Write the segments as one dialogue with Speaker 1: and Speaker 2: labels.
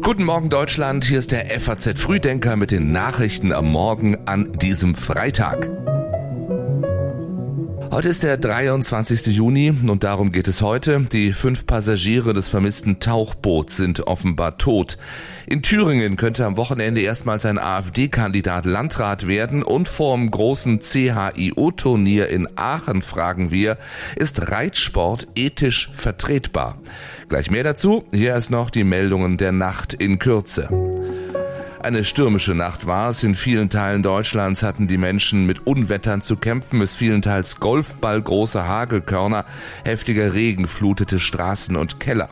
Speaker 1: Guten Morgen Deutschland, hier ist der FAZ Frühdenker mit den Nachrichten am Morgen an diesem Freitag. Heute ist der 23. Juni und darum geht es heute. Die fünf Passagiere des vermissten Tauchboots sind offenbar tot. In Thüringen könnte am Wochenende erstmals ein AfD-Kandidat Landrat werden und vorm großen CHIO-Turnier in Aachen fragen wir, ist Reitsport ethisch vertretbar? Gleich mehr dazu. Hier ist noch die Meldungen der Nacht in Kürze. Eine stürmische Nacht war es. In vielen Teilen Deutschlands hatten die Menschen mit Unwettern zu kämpfen. Es fielen teils Golfballgroße Hagelkörner. Heftiger Regen flutete Straßen und Keller.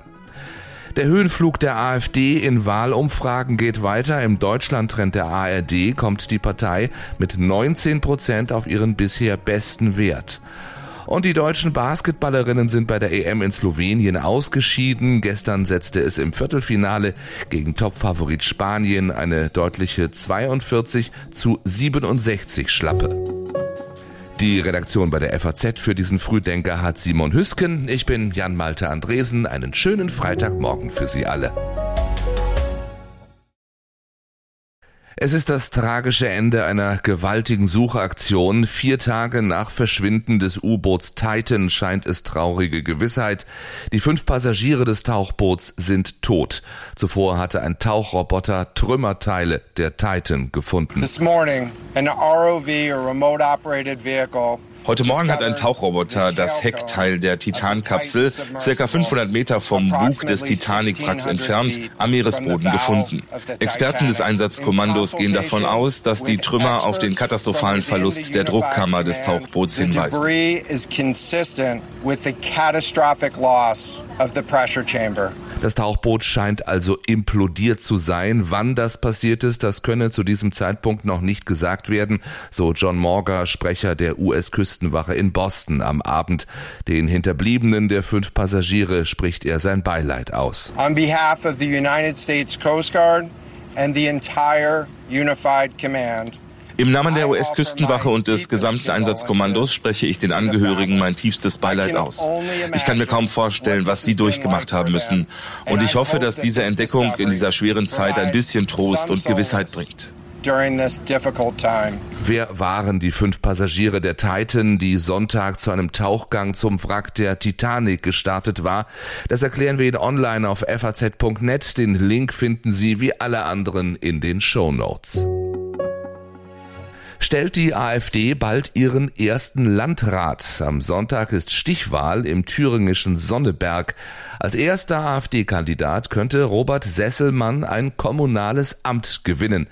Speaker 1: Der Höhenflug der AfD in Wahlumfragen geht weiter. Im Deutschlandtrend der ARD kommt die Partei mit 19 Prozent auf ihren bisher besten Wert. Und die deutschen Basketballerinnen sind bei der EM in Slowenien ausgeschieden. Gestern setzte es im Viertelfinale gegen Topfavorit Spanien eine deutliche 42 zu 67 Schlappe. Die Redaktion bei der FAZ für diesen Frühdenker hat Simon Hüsken. Ich bin Jan Malte Andresen. Einen schönen Freitagmorgen für Sie alle. Es ist das tragische Ende einer gewaltigen Suchaktion. Vier Tage nach Verschwinden des U-Boots Titan scheint es traurige Gewissheit. Die fünf Passagiere des Tauchboots sind tot. Zuvor hatte ein Tauchroboter Trümmerteile der Titan gefunden.
Speaker 2: This morning, an ROV or remote operated vehicle
Speaker 3: Heute Morgen hat ein Tauchroboter das Heckteil der Titankapsel circa 500 Meter vom Bug des Titanic-Wracks entfernt am Meeresboden gefunden. Experten des Einsatzkommandos gehen davon aus, dass die Trümmer auf den katastrophalen Verlust der Druckkammer des Tauchboots hinweisen.
Speaker 1: Das Tauchboot scheint also implodiert zu sein. Wann das passiert ist, das könne zu diesem Zeitpunkt noch nicht gesagt werden, so John Morger, Sprecher der US-Küstenwache in Boston am Abend. Den Hinterbliebenen der fünf Passagiere spricht er sein Beileid aus.
Speaker 2: On behalf of the United States Coast Guard and the entire Unified Command,
Speaker 3: im Namen der US-Küstenwache und des gesamten Einsatzkommandos spreche ich den Angehörigen mein tiefstes Beileid aus. Ich kann mir kaum vorstellen, was sie durchgemacht haben müssen. Und ich hoffe, dass diese Entdeckung in dieser schweren Zeit ein bisschen Trost und Gewissheit bringt.
Speaker 1: Wer waren die fünf Passagiere der Titan, die Sonntag zu einem Tauchgang zum Wrack der Titanic gestartet war? Das erklären wir Ihnen online auf faz.net. Den Link finden Sie wie alle anderen in den Show Notes stellt die AfD bald ihren ersten Landrat. Am Sonntag ist Stichwahl im thüringischen Sonneberg. Als erster AfD-Kandidat könnte Robert Sesselmann ein kommunales Amt gewinnen.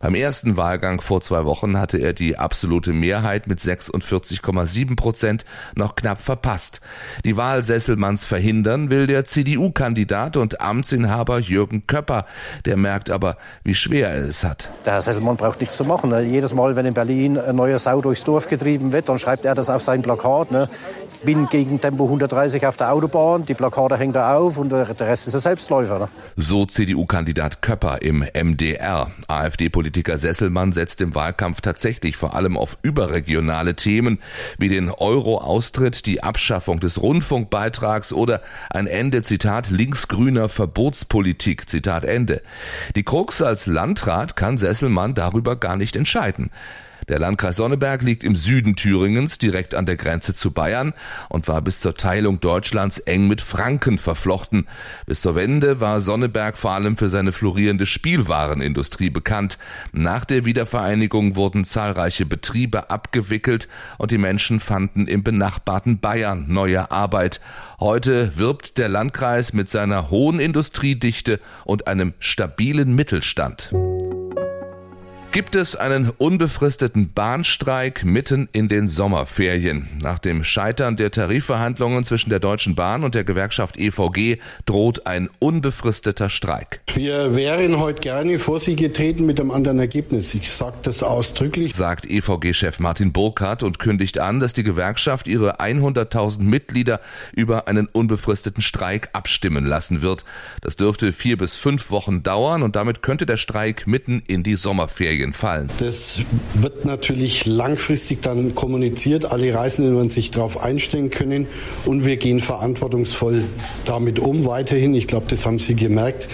Speaker 1: Beim ersten Wahlgang vor zwei Wochen hatte er die absolute Mehrheit mit 46,7 Prozent noch knapp verpasst. Die Wahl Sesselmanns verhindern will der CDU-Kandidat und Amtsinhaber Jürgen Köpper. Der merkt aber, wie schwer er es hat.
Speaker 4: Der Herr Sesselmann braucht nichts zu machen. Jedes Mal, wenn in Berlin ein neuer Sau durchs Dorf getrieben wird, dann schreibt er das auf sein Plakat. Ne? Bin gegen Tempo 130 auf der Autobahn, die Plakate hängen da auf und der Rest ist ein Selbstläufer. Ne?
Speaker 1: So CDU-Kandidat Köpper im MDR. AfD-Politiker Sesselmann setzt im Wahlkampf tatsächlich vor allem auf überregionale Themen wie den Euro-Austritt, die Abschaffung des Rundfunkbeitrags oder ein Ende, Zitat, linksgrüner Verbotspolitik, Zitat Ende. Die Krux als Landrat kann Sesselmann darüber gar nicht entscheiden. Der Landkreis Sonneberg liegt im Süden Thüringens, direkt an der Grenze zu Bayern und war bis zur Teilung Deutschlands eng mit Franken verflochten. Bis zur Wende war Sonneberg vor allem für seine florierende Spielwarenindustrie bekannt. Nach der Wiedervereinigung wurden zahlreiche Betriebe abgewickelt und die Menschen fanden im benachbarten Bayern neue Arbeit. Heute wirbt der Landkreis mit seiner hohen Industriedichte und einem stabilen Mittelstand. Gibt es einen unbefristeten Bahnstreik mitten in den Sommerferien? Nach dem Scheitern der Tarifverhandlungen zwischen der Deutschen Bahn und der Gewerkschaft EVG droht ein unbefristeter Streik.
Speaker 5: Wir wären heute gerne vor Sie getreten mit einem anderen Ergebnis. Ich sage das ausdrücklich,
Speaker 1: sagt EVG-Chef Martin Burkhardt und kündigt an, dass die Gewerkschaft ihre 100.000 Mitglieder über einen unbefristeten Streik abstimmen lassen wird. Das dürfte vier bis fünf Wochen dauern und damit könnte der Streik mitten in die Sommerferien Italien fallen.
Speaker 5: Das wird natürlich langfristig dann kommuniziert. Alle Reisenden werden sich darauf einstellen können und wir gehen verantwortungsvoll damit um weiterhin. Ich glaube, das haben Sie gemerkt,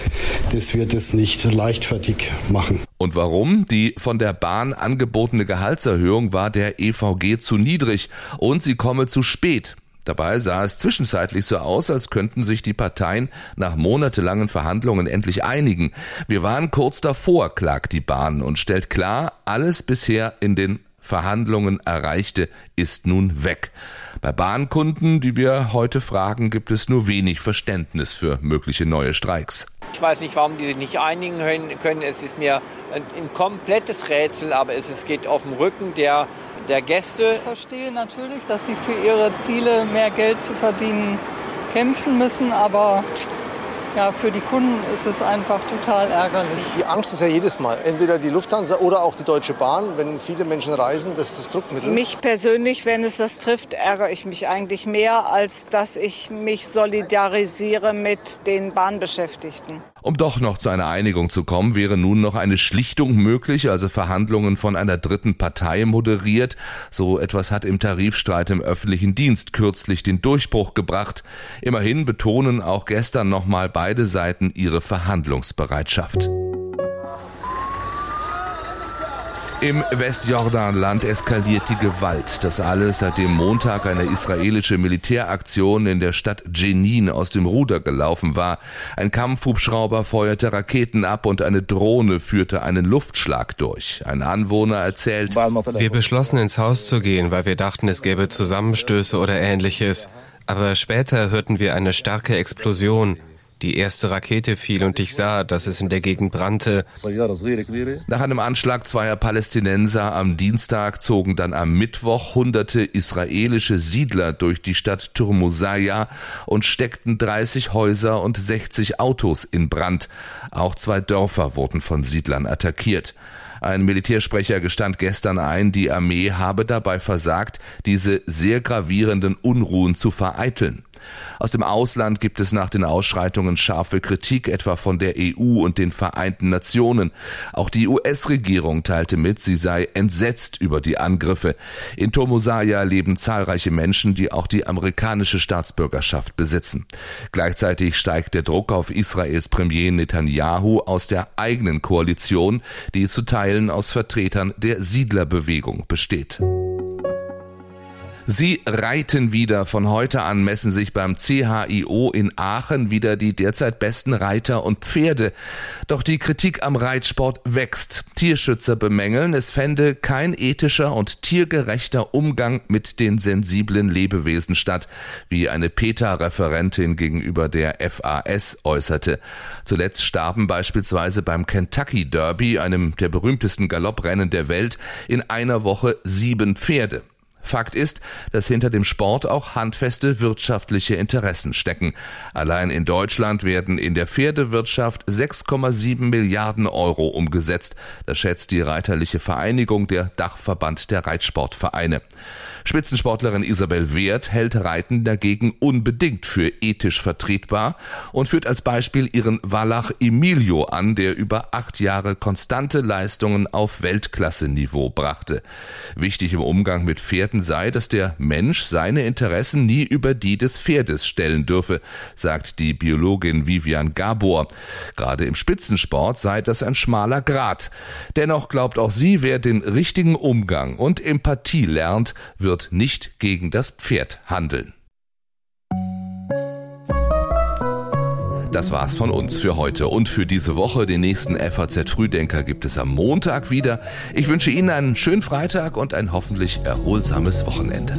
Speaker 5: dass wir das nicht leichtfertig machen.
Speaker 1: Und warum? Die von der Bahn angebotene Gehaltserhöhung war der EVG zu niedrig und sie komme zu spät. Dabei sah es zwischenzeitlich so aus, als könnten sich die Parteien nach monatelangen Verhandlungen endlich einigen. Wir waren kurz davor, klagt die Bahn und stellt klar, alles bisher in den Verhandlungen erreichte, ist nun weg. Bei Bahnkunden, die wir heute fragen, gibt es nur wenig Verständnis für mögliche neue Streiks.
Speaker 6: Ich weiß nicht, warum die sich nicht einigen können. Es ist mir ein, ein komplettes Rätsel, aber es, es geht auf dem Rücken der der Gäste.
Speaker 7: Ich verstehe natürlich, dass sie für ihre Ziele mehr Geld zu verdienen kämpfen müssen, aber ja, für die Kunden ist es einfach total ärgerlich.
Speaker 8: Die Angst ist ja jedes Mal. Entweder die Lufthansa oder auch die Deutsche Bahn. Wenn viele Menschen reisen, das ist das Druckmittel.
Speaker 9: Mich persönlich, wenn es das trifft, ärgere ich mich eigentlich mehr, als dass ich mich solidarisiere mit den Bahnbeschäftigten.
Speaker 1: Um doch noch zu einer Einigung zu kommen, wäre nun noch eine Schlichtung möglich, also Verhandlungen von einer dritten Partei moderiert. So etwas hat im Tarifstreit im öffentlichen Dienst kürzlich den Durchbruch gebracht. Immerhin betonen auch gestern nochmal beide Seiten ihre Verhandlungsbereitschaft. Im Westjordanland eskaliert die Gewalt. Das alles, seitdem Montag eine israelische Militäraktion in der Stadt Jenin aus dem Ruder gelaufen war. Ein Kampfhubschrauber feuerte Raketen ab und eine Drohne führte einen Luftschlag durch. Ein Anwohner erzählt,
Speaker 10: wir beschlossen ins Haus zu gehen, weil wir dachten, es gäbe Zusammenstöße oder ähnliches. Aber später hörten wir eine starke Explosion. Die erste Rakete fiel und ich sah, dass es in der Gegend brannte.
Speaker 1: Nach einem Anschlag zweier Palästinenser am Dienstag zogen dann am Mittwoch hunderte israelische Siedler durch die Stadt Turmusaya und steckten 30 Häuser und 60 Autos in Brand. Auch zwei Dörfer wurden von Siedlern attackiert. Ein Militärsprecher gestand gestern ein, die Armee habe dabei versagt, diese sehr gravierenden Unruhen zu vereiteln. Aus dem Ausland gibt es nach den Ausschreitungen scharfe Kritik, etwa von der EU und den Vereinten Nationen. Auch die US-Regierung teilte mit, sie sei entsetzt über die Angriffe. In Tomosaya leben zahlreiche Menschen, die auch die amerikanische Staatsbürgerschaft besitzen. Gleichzeitig steigt der Druck auf Israels Premier Netanyahu aus der eigenen Koalition, die zu Teilen aus Vertretern der Siedlerbewegung besteht. Sie reiten wieder. Von heute an messen sich beim CHIO in Aachen wieder die derzeit besten Reiter und Pferde. Doch die Kritik am Reitsport wächst. Tierschützer bemängeln, es fände kein ethischer und tiergerechter Umgang mit den sensiblen Lebewesen statt, wie eine PETA-Referentin gegenüber der FAS äußerte. Zuletzt starben beispielsweise beim Kentucky Derby, einem der berühmtesten Galopprennen der Welt, in einer Woche sieben Pferde. Fakt ist, dass hinter dem Sport auch handfeste wirtschaftliche Interessen stecken. Allein in Deutschland werden in der Pferdewirtschaft 6,7 Milliarden Euro umgesetzt. Das schätzt die Reiterliche Vereinigung, der Dachverband der Reitsportvereine. Spitzensportlerin Isabel Wert hält Reiten dagegen unbedingt für ethisch vertretbar und führt als Beispiel ihren Wallach Emilio an, der über acht Jahre konstante Leistungen auf Weltklasse-Niveau brachte. Wichtig im Umgang mit Pferden sei, dass der Mensch seine Interessen nie über die des Pferdes stellen dürfe, sagt die Biologin Vivian Gabor. Gerade im Spitzensport sei das ein schmaler Grat. Dennoch glaubt auch sie, wer den richtigen Umgang und Empathie lernt, wird nicht gegen das Pferd handeln. Das war's von uns für heute und für diese Woche. Den nächsten FAZ Frühdenker gibt es am Montag wieder. Ich wünsche Ihnen einen schönen Freitag und ein hoffentlich erholsames Wochenende.